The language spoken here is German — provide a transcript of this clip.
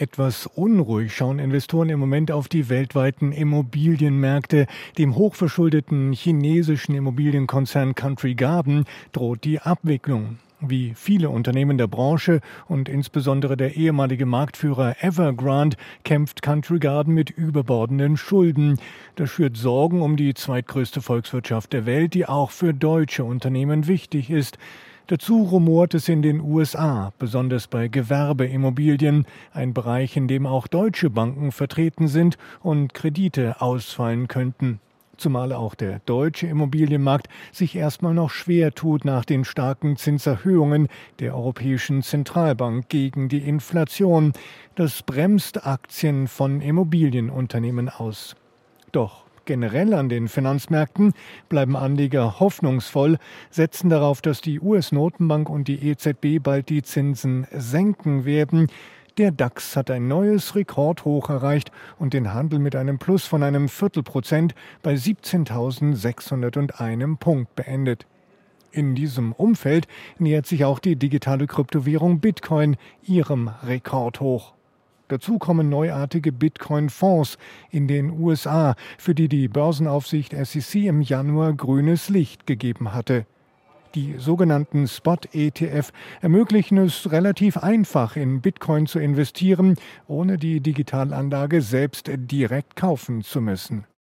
Etwas unruhig schauen Investoren im Moment auf die weltweiten Immobilienmärkte. Dem hochverschuldeten chinesischen Immobilienkonzern Country Garden droht die Abwicklung. Wie viele Unternehmen der Branche und insbesondere der ehemalige Marktführer Evergrande kämpft Country Garden mit überbordenden Schulden. Das schürt Sorgen um die zweitgrößte Volkswirtschaft der Welt, die auch für deutsche Unternehmen wichtig ist. Dazu rumort es in den USA, besonders bei Gewerbeimmobilien, ein Bereich, in dem auch deutsche Banken vertreten sind und Kredite ausfallen könnten. Zumal auch der deutsche Immobilienmarkt sich erstmal noch schwer tut nach den starken Zinserhöhungen der Europäischen Zentralbank gegen die Inflation. Das bremst Aktien von Immobilienunternehmen aus. Doch generell an den Finanzmärkten bleiben Anleger hoffnungsvoll, setzen darauf, dass die US-Notenbank und die EZB bald die Zinsen senken werden. Der DAX hat ein neues Rekordhoch erreicht und den Handel mit einem Plus von einem Viertelprozent bei 17.601 Punkt beendet. In diesem Umfeld nähert sich auch die digitale Kryptowährung Bitcoin ihrem Rekordhoch. Dazu kommen neuartige Bitcoin-Fonds in den USA, für die die Börsenaufsicht SEC im Januar grünes Licht gegeben hatte. Die sogenannten Spot-ETF ermöglichen es relativ einfach, in Bitcoin zu investieren, ohne die Digitalanlage selbst direkt kaufen zu müssen.